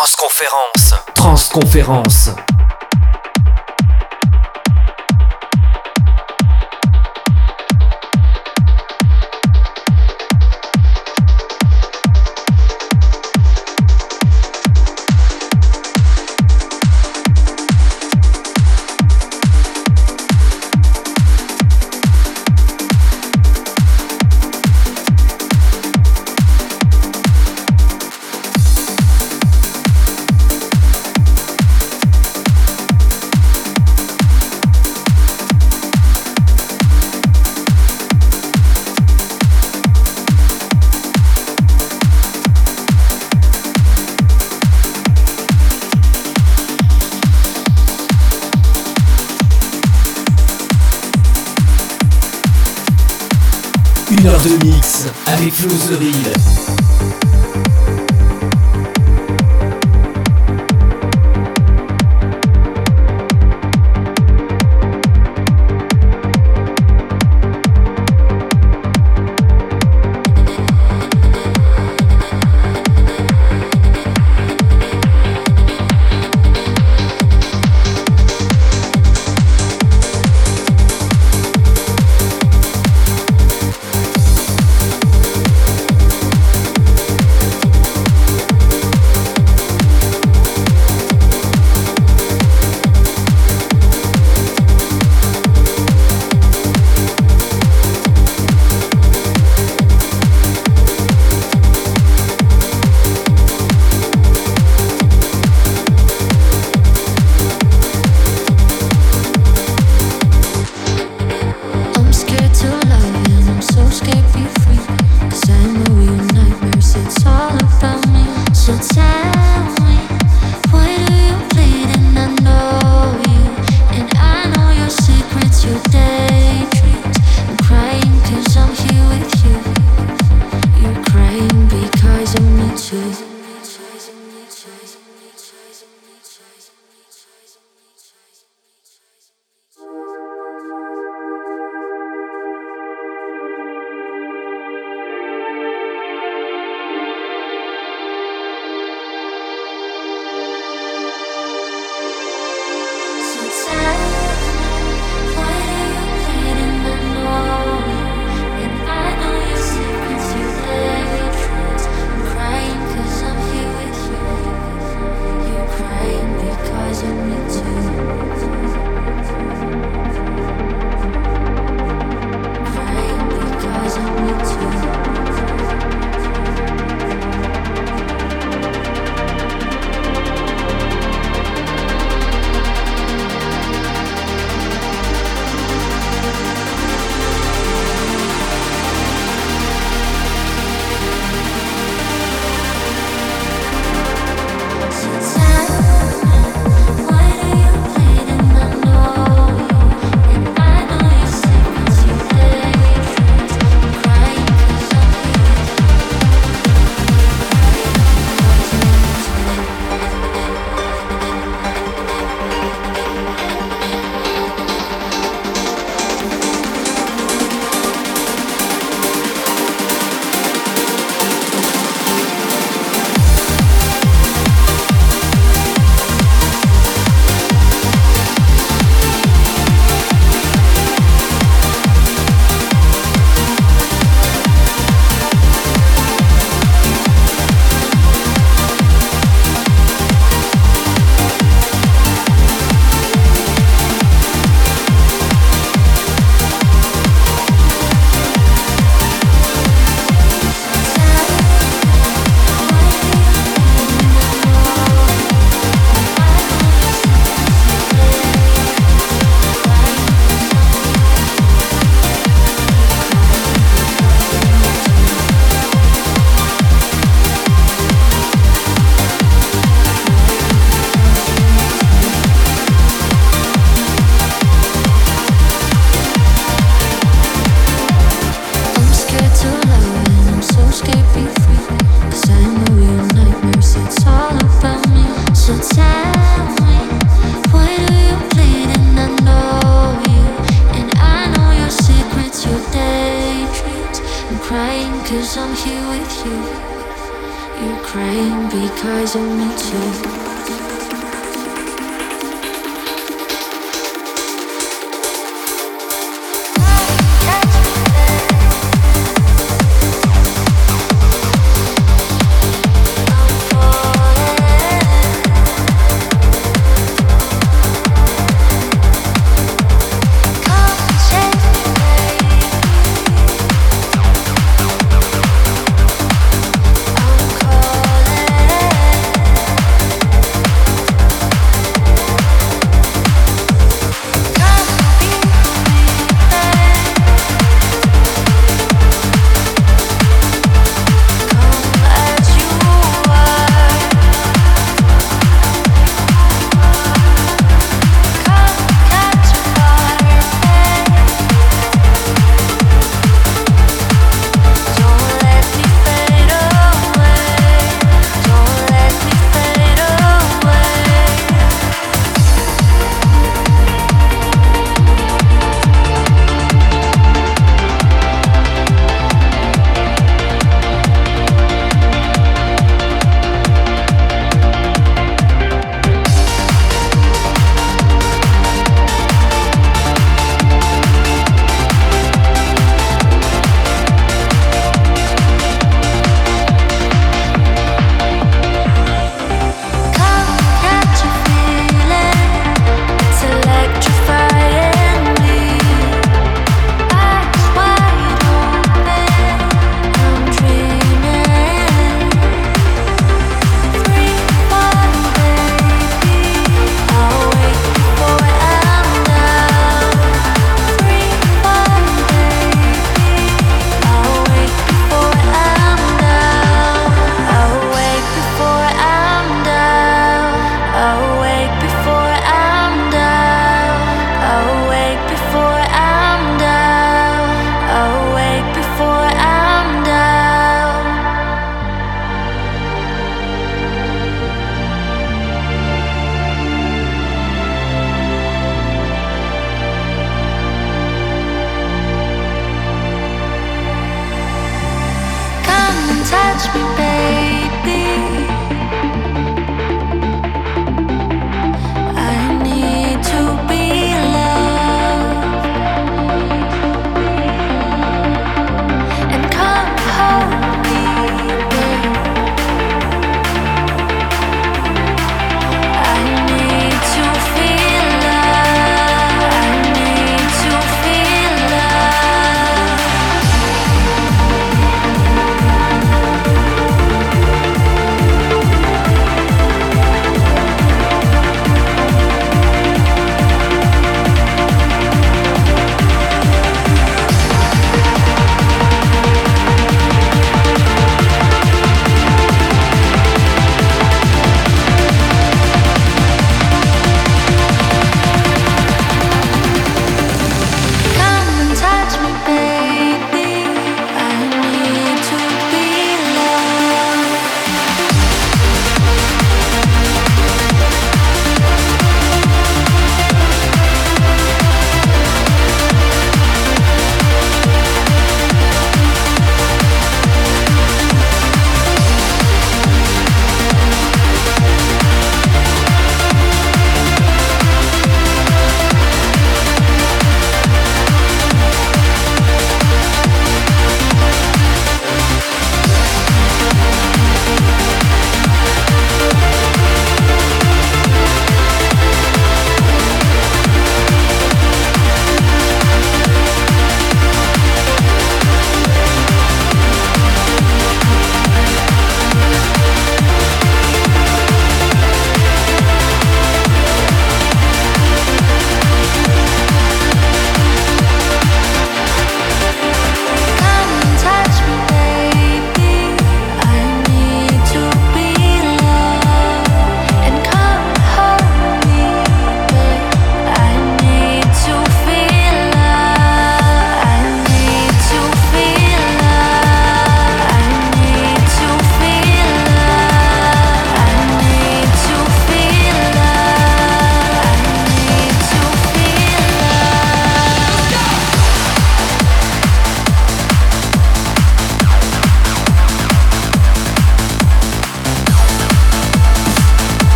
Transconférence. Transconférence. Mix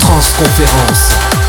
Transconférence.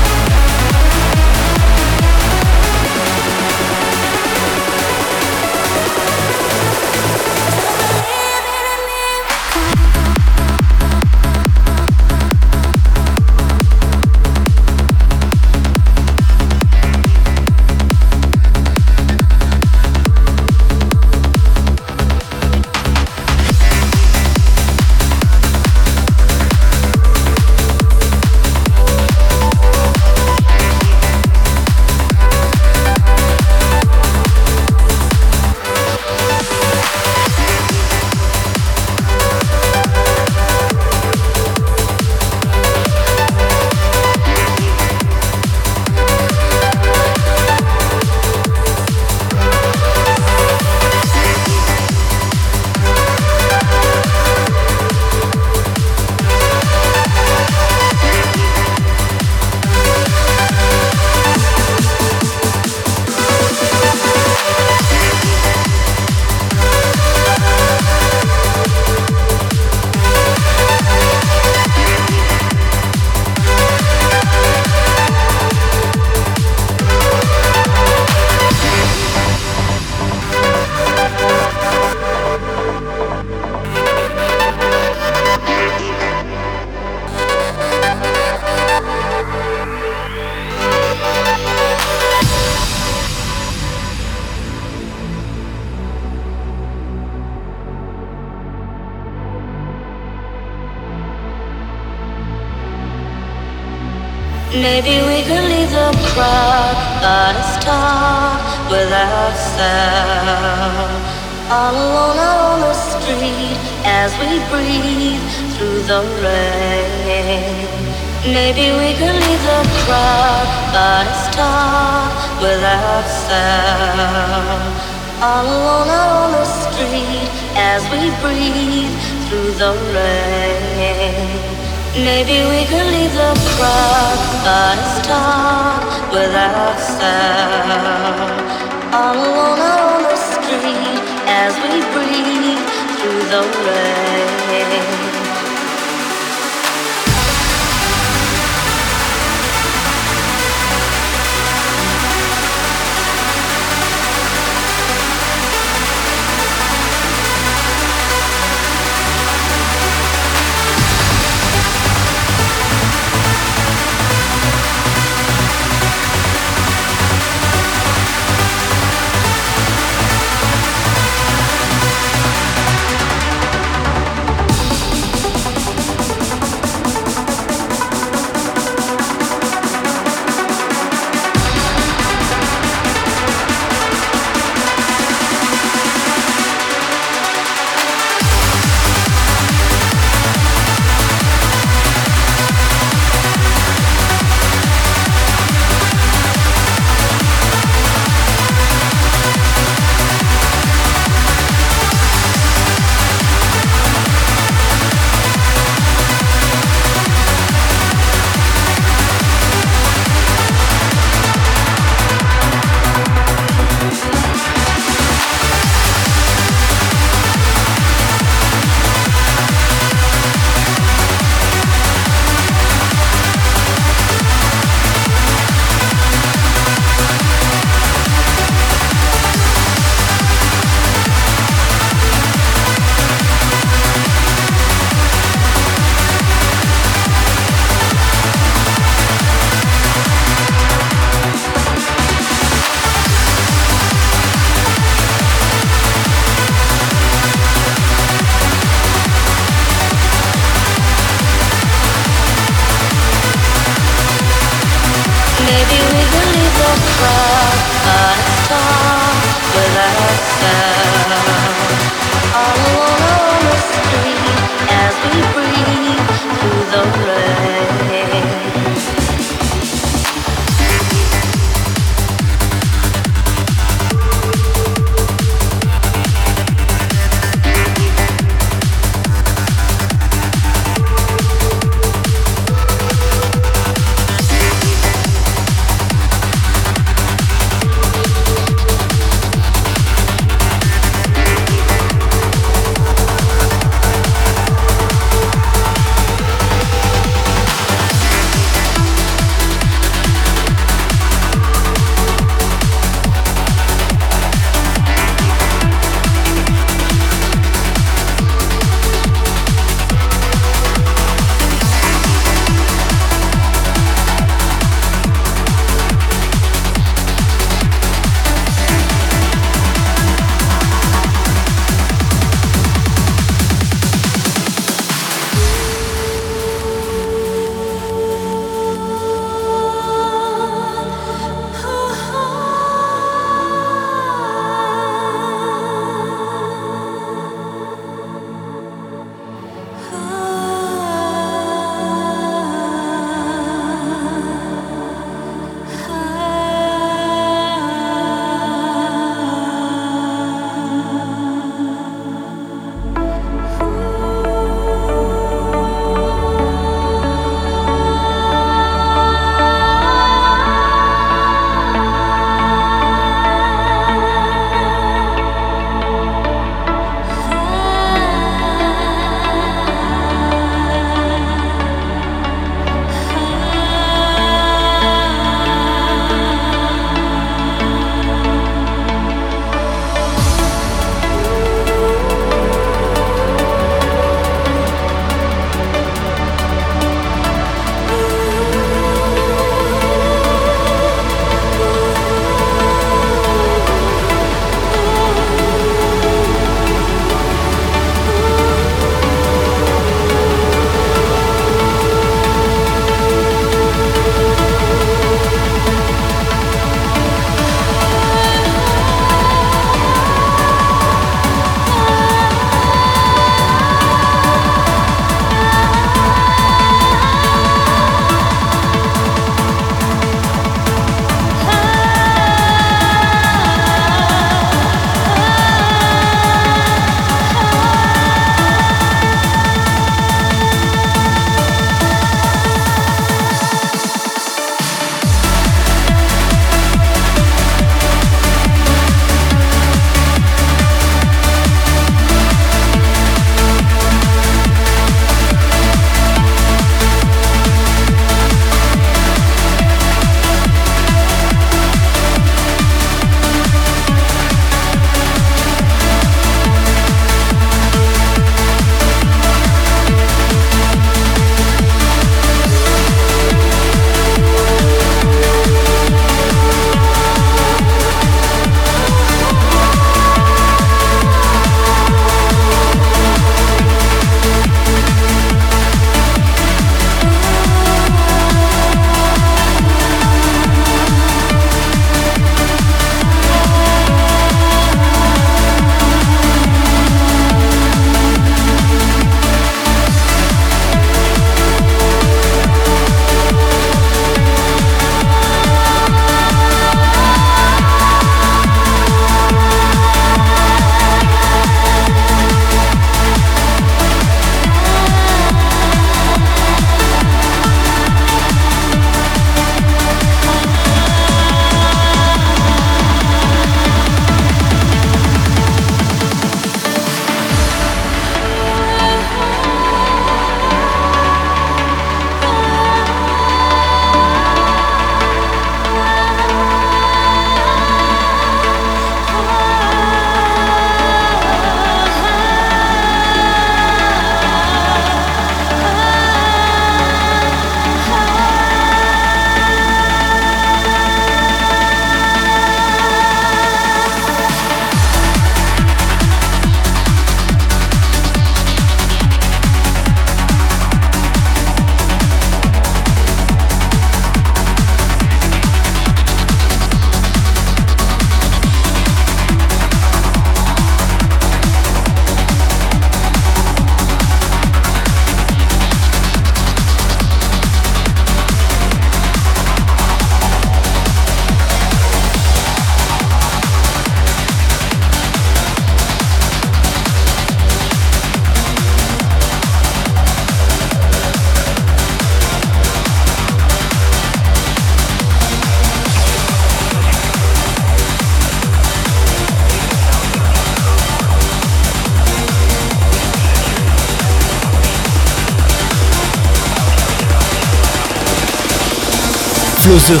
The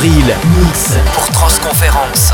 Mix pour Transconférence.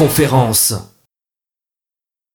Transconférence.